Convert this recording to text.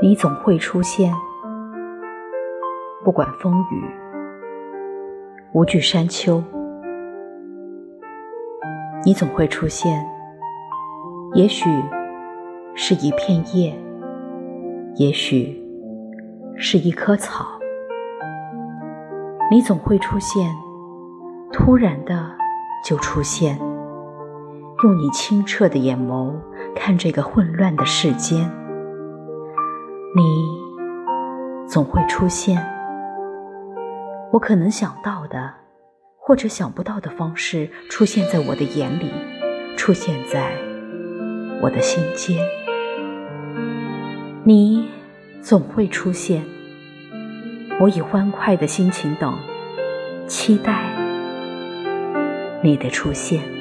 你总会出现，不管风雨，无惧山丘。你总会出现，也许是一片叶，也许是一棵草。你总会出现，突然的就出现，用你清澈的眼眸看这个混乱的世间。你总会出现，我可能想到的，或者想不到的方式出现在我的眼里，出现在我的心间。你总会出现，我以欢快的心情等，期待你的出现。